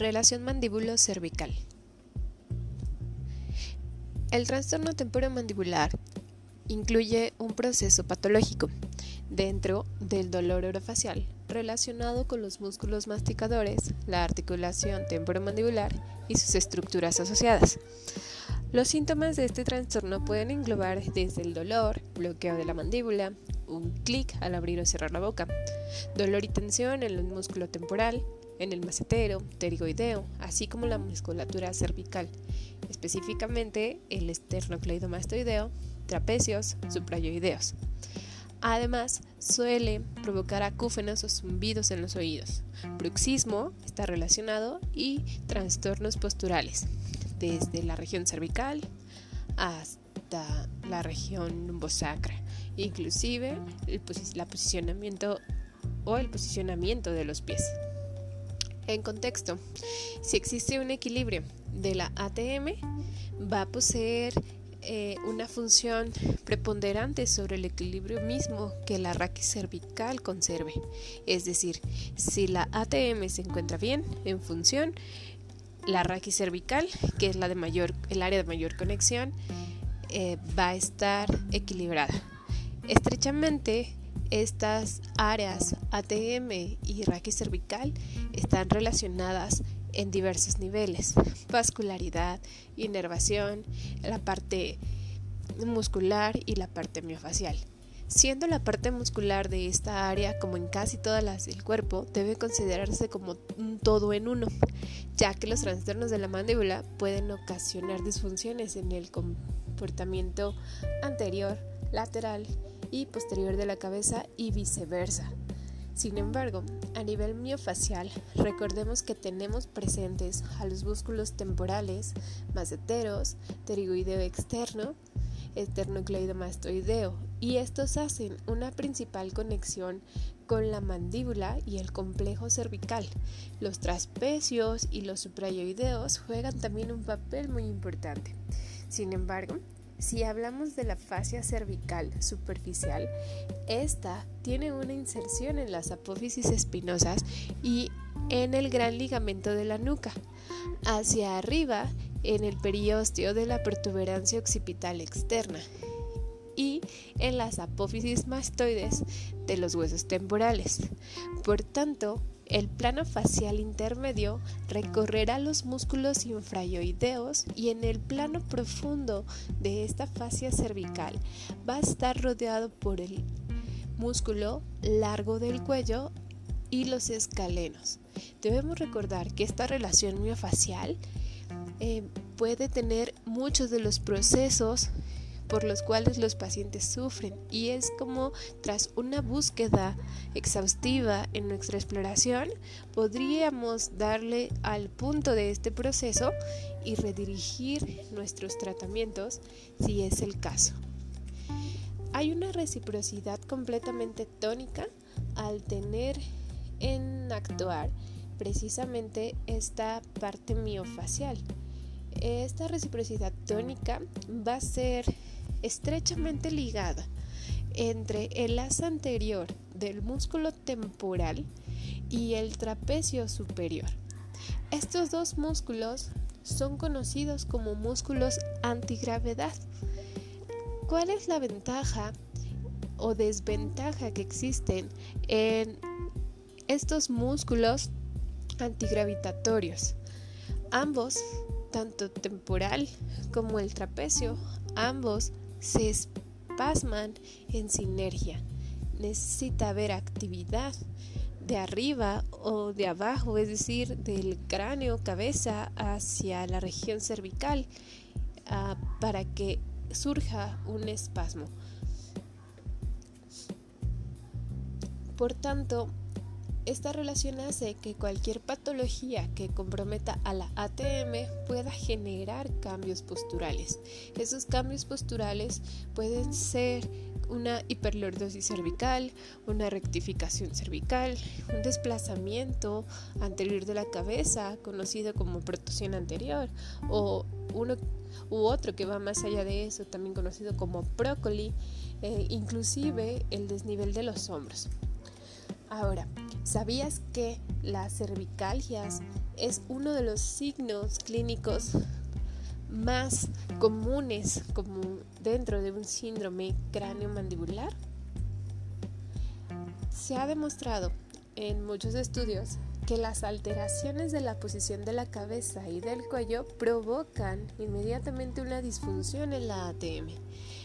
Relación mandíbulo-cervical. El trastorno temporomandibular incluye un proceso patológico dentro del dolor orofacial relacionado con los músculos masticadores, la articulación temporomandibular y sus estructuras asociadas. Los síntomas de este trastorno pueden englobar desde el dolor, bloqueo de la mandíbula, un clic al abrir o cerrar la boca, dolor y tensión en el músculo temporal, en el macetero, pterigoideo, así como la musculatura cervical, específicamente el esternocleidomastoideo, trapecios, suprayoideos. Además, suele provocar acúfenos o zumbidos en los oídos. Bruxismo está relacionado y trastornos posturales, desde la región cervical hasta la región lumbosacra, inclusive el, posicionamiento o el posicionamiento de los pies. En contexto, si existe un equilibrio de la ATM, va a poseer eh, una función preponderante sobre el equilibrio mismo que la raquis cervical conserve. Es decir, si la ATM se encuentra bien en función, la raquis cervical, que es la de mayor, el área de mayor conexión, eh, va a estar equilibrada. Estrechamente estas áreas ATM y raquis cervical están relacionadas en diversos niveles, vascularidad, inervación, la parte muscular y la parte miofacial. Siendo la parte muscular de esta área, como en casi todas las del cuerpo, debe considerarse como un todo en uno, ya que los trastornos de la mandíbula pueden ocasionar disfunciones en el comportamiento anterior, lateral y posterior de la cabeza y viceversa. Sin embargo, a nivel miofacial, recordemos que tenemos presentes a los músculos temporales, maceteros, pterigoideo externo, esternocleidomastoideo, y estos hacen una principal conexión con la mandíbula y el complejo cervical. Los traspecios y los suprayoideos juegan también un papel muy importante. Sin embargo, si hablamos de la fascia cervical superficial, esta tiene una inserción en las apófisis espinosas y en el gran ligamento de la nuca. Hacia arriba, en el periósteo de la protuberancia occipital externa y en las apófisis mastoides de los huesos temporales. Por tanto, el plano facial intermedio recorrerá los músculos infrayoideos y en el plano profundo de esta fascia cervical va a estar rodeado por el músculo largo del cuello y los escalenos. Debemos recordar que esta relación miofacial eh, puede tener muchos de los procesos por los cuales los pacientes sufren y es como tras una búsqueda exhaustiva en nuestra exploración podríamos darle al punto de este proceso y redirigir nuestros tratamientos si es el caso. Hay una reciprocidad completamente tónica al tener en actuar precisamente esta parte miofacial. Esta reciprocidad tónica va a ser estrechamente ligada entre el asa anterior del músculo temporal y el trapecio superior. Estos dos músculos son conocidos como músculos antigravedad. ¿Cuál es la ventaja o desventaja que existen en estos músculos antigravitatorios? Ambos, tanto temporal como el trapecio, ambos se espasman en sinergia. Necesita haber actividad de arriba o de abajo, es decir, del cráneo, cabeza hacia la región cervical ah, para que surja un espasmo. Por tanto, esta relación hace que cualquier patología que comprometa a la ATM pueda generar cambios posturales. Esos cambios posturales pueden ser una hiperlordosis cervical, una rectificación cervical, un desplazamiento anterior de la cabeza, conocido como protusión anterior, o uno u otro que va más allá de eso, también conocido como prócoli, eh, inclusive el desnivel de los hombros. Ahora, ¿sabías que las cervicalgias es uno de los signos clínicos más comunes dentro de un síndrome cráneo-mandibular? Se ha demostrado en muchos estudios que las alteraciones de la posición de la cabeza y del cuello provocan inmediatamente una disfunción en la ATM.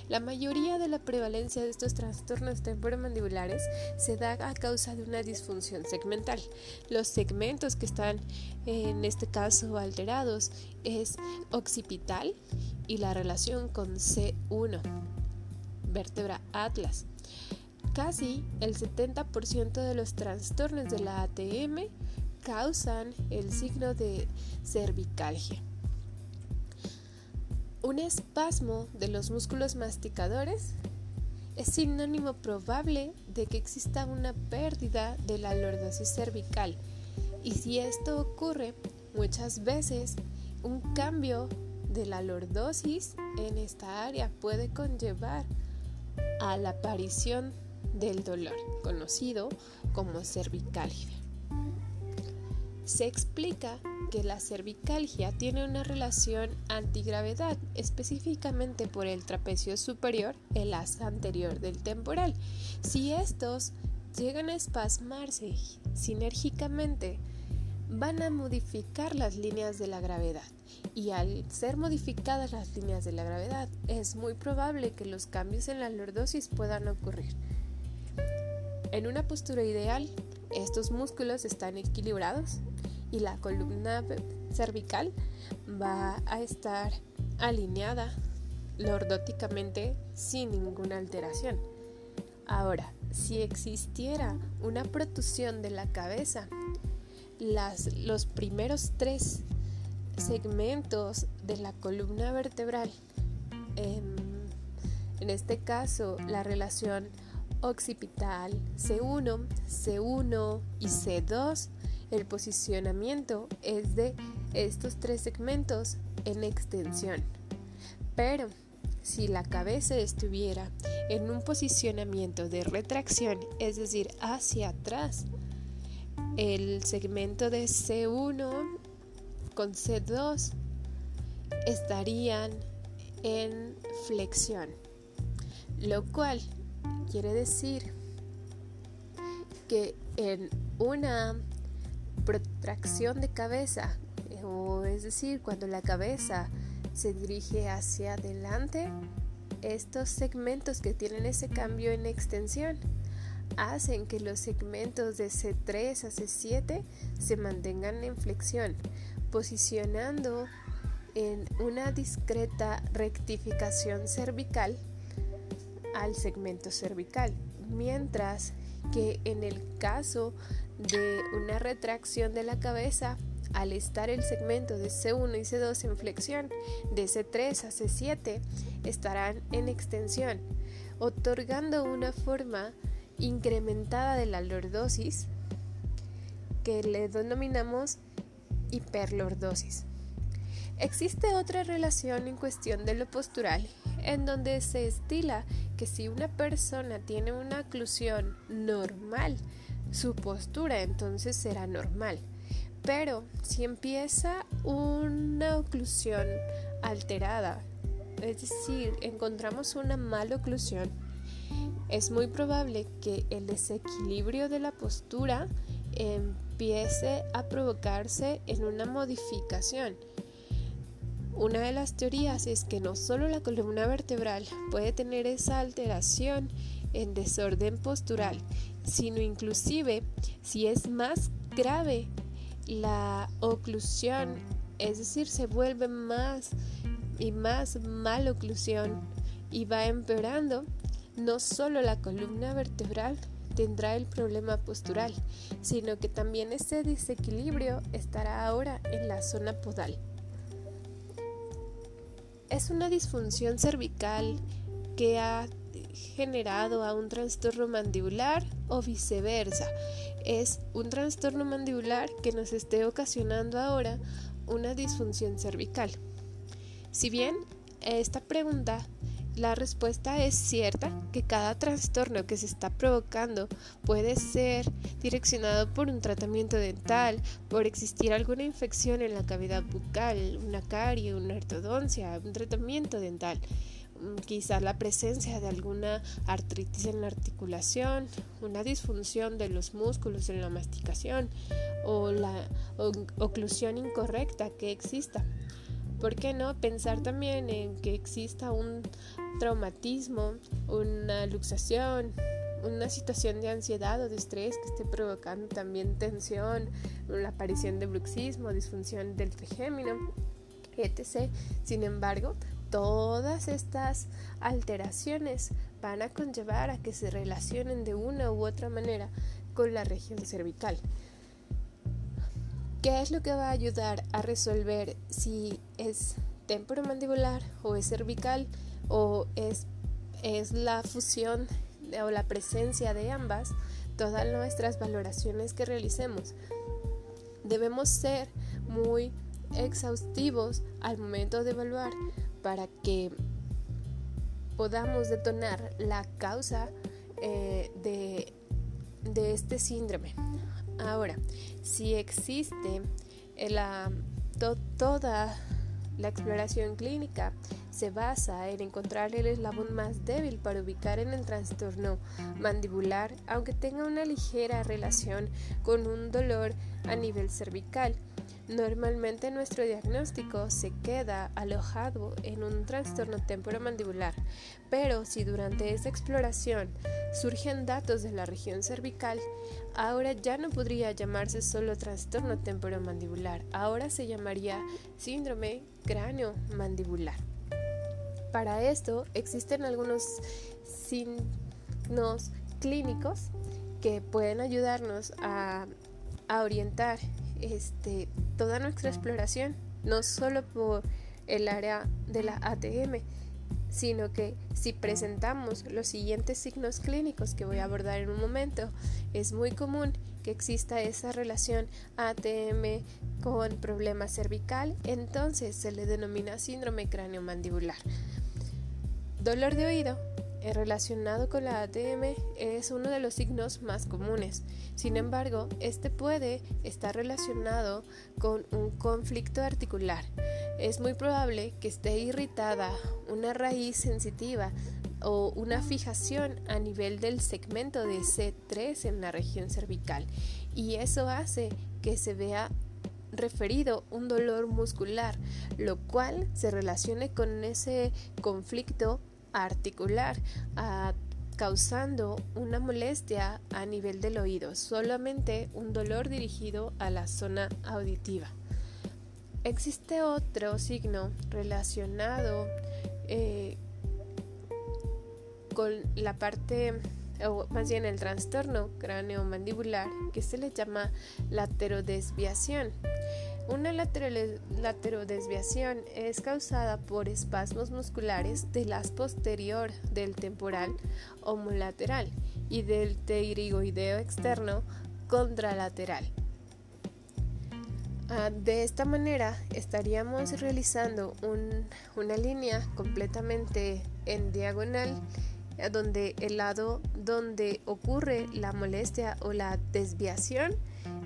La mayoría de la prevalencia de estos trastornos temporomandibulares se da a causa de una disfunción segmental. Los segmentos que están en este caso alterados es occipital y la relación con C1, vértebra atlas. Casi el 70% de los trastornos de la ATM causan el signo de cervicalgia. Un espasmo de los músculos masticadores es sinónimo probable de que exista una pérdida de la lordosis cervical y si esto ocurre muchas veces un cambio de la lordosis en esta área puede conllevar a la aparición del dolor, conocido como cervicalgia. Se explica que la cervicalgia tiene una relación antigravedad, específicamente por el trapecio superior, el as anterior del temporal. Si estos llegan a espasmarse sinérgicamente, van a modificar las líneas de la gravedad y al ser modificadas las líneas de la gravedad es muy probable que los cambios en la lordosis puedan ocurrir. En una postura ideal, estos músculos están equilibrados y la columna cervical va a estar alineada lordóticamente sin ninguna alteración. Ahora, si existiera una protusión de la cabeza, los primeros tres segmentos de la columna vertebral, en, en este caso la relación occipital C1, C1 y C2, el posicionamiento es de estos tres segmentos en extensión. Pero si la cabeza estuviera en un posicionamiento de retracción, es decir, hacia atrás, el segmento de C1 con C2 estarían en flexión, lo cual quiere decir que en una protracción de cabeza, o es decir, cuando la cabeza se dirige hacia adelante, estos segmentos que tienen ese cambio en extensión hacen que los segmentos de C3 a C7 se mantengan en flexión, posicionando en una discreta rectificación cervical al segmento cervical, mientras que en el caso de una retracción de la cabeza, al estar el segmento de C1 y C2 en flexión, de C3 a C7 estarán en extensión, otorgando una forma incrementada de la lordosis que le denominamos hiperlordosis. Existe otra relación en cuestión de lo postural en donde se estila que si una persona tiene una oclusión normal, su postura entonces será normal. Pero si empieza una oclusión alterada, es decir, encontramos una mala oclusión, es muy probable que el desequilibrio de la postura empiece a provocarse en una modificación una de las teorías es que no solo la columna vertebral puede tener esa alteración en desorden postural, sino inclusive si es más grave la oclusión, es decir, se vuelve más y más mala oclusión y va empeorando, no solo la columna vertebral tendrá el problema postural, sino que también ese desequilibrio estará ahora en la zona podal. Es una disfunción cervical que ha generado a un trastorno mandibular o viceversa. Es un trastorno mandibular que nos esté ocasionando ahora una disfunción cervical. Si bien esta pregunta la respuesta es cierta, que cada trastorno que se está provocando puede ser direccionado por un tratamiento dental, por existir alguna infección en la cavidad bucal, una carie, una ortodoncia, un tratamiento dental quizás la presencia de alguna artritis en la articulación, una disfunción de los músculos en la masticación o la oclusión incorrecta que exista. ¿Por qué no pensar también en que exista un traumatismo, una luxación, una situación de ansiedad o de estrés que esté provocando también tensión, la aparición de bruxismo, disfunción del trigémino, etc. Sin embargo, todas estas alteraciones van a conllevar a que se relacionen de una u otra manera con la región cervical. ¿Qué es lo que va a ayudar a resolver si es temporomandibular o es cervical o es, es la fusión o la presencia de ambas? Todas nuestras valoraciones que realicemos. Debemos ser muy exhaustivos al momento de evaluar para que podamos detonar la causa eh, de, de este síndrome. Ahora, si existe la, toda la exploración clínica se basa en encontrar el eslabón más débil para ubicar en el trastorno mandibular, aunque tenga una ligera relación con un dolor a nivel cervical. Normalmente nuestro diagnóstico se queda alojado en un trastorno temporomandibular, pero si durante esa exploración surgen datos de la región cervical, ahora ya no podría llamarse solo trastorno temporomandibular, ahora se llamaría síndrome cráneo-mandibular. Para esto existen algunos signos clínicos que pueden ayudarnos a orientar este, toda nuestra exploración, no solo por el área de la ATM, sino que si presentamos los siguientes signos clínicos que voy a abordar en un momento, es muy común que exista esa relación ATM con problema cervical, entonces se le denomina síndrome cráneo-mandibular. Dolor de oído relacionado con la ATM es uno de los signos más comunes. Sin embargo, este puede estar relacionado con un conflicto articular. Es muy probable que esté irritada una raíz sensitiva o una fijación a nivel del segmento de C3 en la región cervical y eso hace que se vea referido un dolor muscular, lo cual se relacione con ese conflicto articular, causando una molestia a nivel del oído, solamente un dolor dirigido a la zona auditiva. Existe otro signo relacionado eh, con la parte, o más bien el trastorno cráneo-mandibular, que se le llama laterodesviación. Una laterodesviación es causada por espasmos musculares del as posterior del temporal homolateral y del pterigoideo externo contralateral. Ah, de esta manera estaríamos realizando una línea completamente en diagonal donde el lado donde ocurre la molestia o la desviación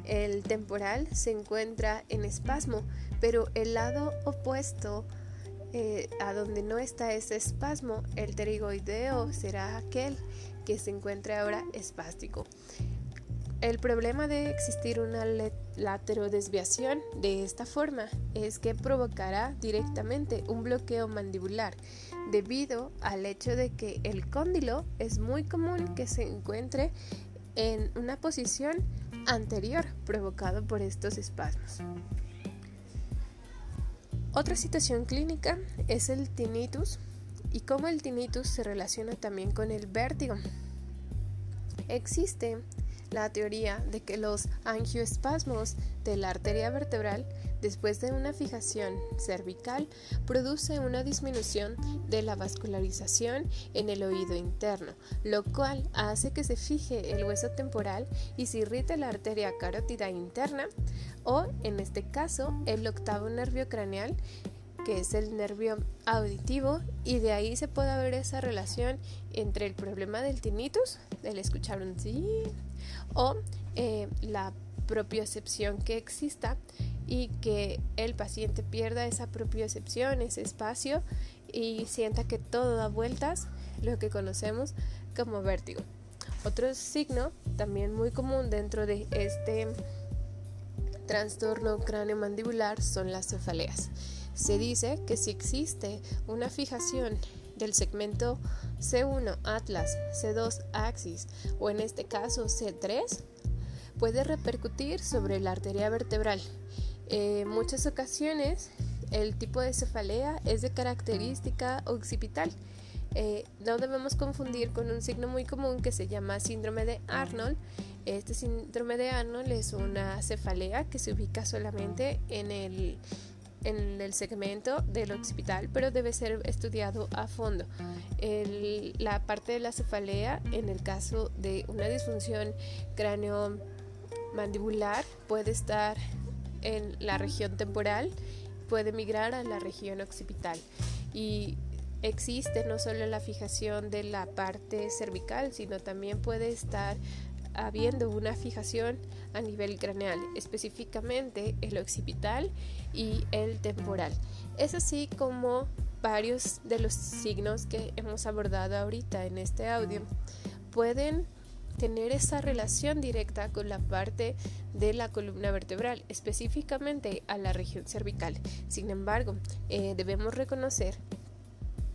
el temporal se encuentra en espasmo, pero el lado opuesto eh, a donde no está ese espasmo, el pterigoideo será aquel que se encuentra ahora espástico. El problema de existir una laterodesviación de esta forma es que provocará directamente un bloqueo mandibular debido al hecho de que el cóndilo es muy común que se encuentre en una posición anterior provocado por estos espasmos. Otra situación clínica es el tinnitus y cómo el tinnitus se relaciona también con el vértigo. Existe la teoría de que los angioespasmos de la arteria vertebral después de una fijación cervical produce una disminución de la vascularización en el oído interno, lo cual hace que se fije el hueso temporal y se irrite la arteria carótida interna o, en este caso, el octavo nervio craneal que es el nervio auditivo, y de ahí se puede ver esa relación entre el problema del tinnitus, del escuchar un sí, o eh, la propiocepción que exista y que el paciente pierda esa propiocepción, ese espacio y sienta que todo da vueltas, lo que conocemos como vértigo. Otro signo también muy común dentro de este trastorno craneomandibular son las cefaleas. Se dice que si existe una fijación del segmento C1 Atlas, C2 Axis o en este caso C3, puede repercutir sobre la arteria vertebral. En muchas ocasiones el tipo de cefalea es de característica occipital eh, no debemos confundir con un signo muy común que se llama síndrome de Arnold. Este síndrome de Arnold es una cefalea que se ubica solamente en el, en el segmento del occipital, pero debe ser estudiado a fondo. la parte de la cefalea, en el caso de una disfunción cráneo-mandibular, puede estar en la región temporal, puede migrar a la región occipital. Y existe no solo la fijación de la parte cervical, sino también puede estar habiendo una fijación a nivel craneal, específicamente el occipital y el temporal. Es así como varios de los signos que hemos abordado ahorita en este audio pueden tener esa relación directa con la parte de la columna vertebral, específicamente a la región cervical. Sin embargo, eh, debemos reconocer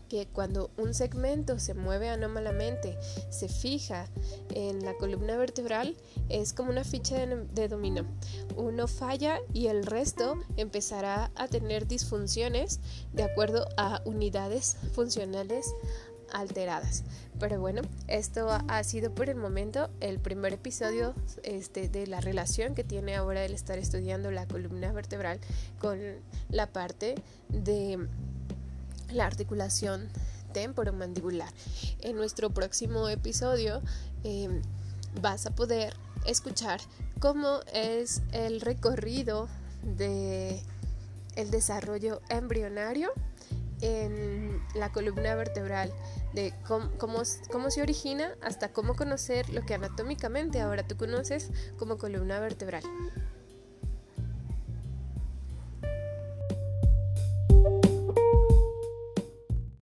que cuando un segmento se mueve anómalamente, se fija en la columna vertebral, es como una ficha de, de dominó. Uno falla y el resto empezará a tener disfunciones de acuerdo a unidades funcionales alteradas. Pero bueno, esto ha sido por el momento el primer episodio este, de la relación que tiene ahora el estar estudiando la columna vertebral con la parte de la articulación temporomandibular. En nuestro próximo episodio em, vas a poder escuchar cómo es el recorrido de el desarrollo embrionario en la columna vertebral, de cómo, cómo, se origina hasta cómo conocer lo que anatómicamente ahora tú conoces como columna vertebral.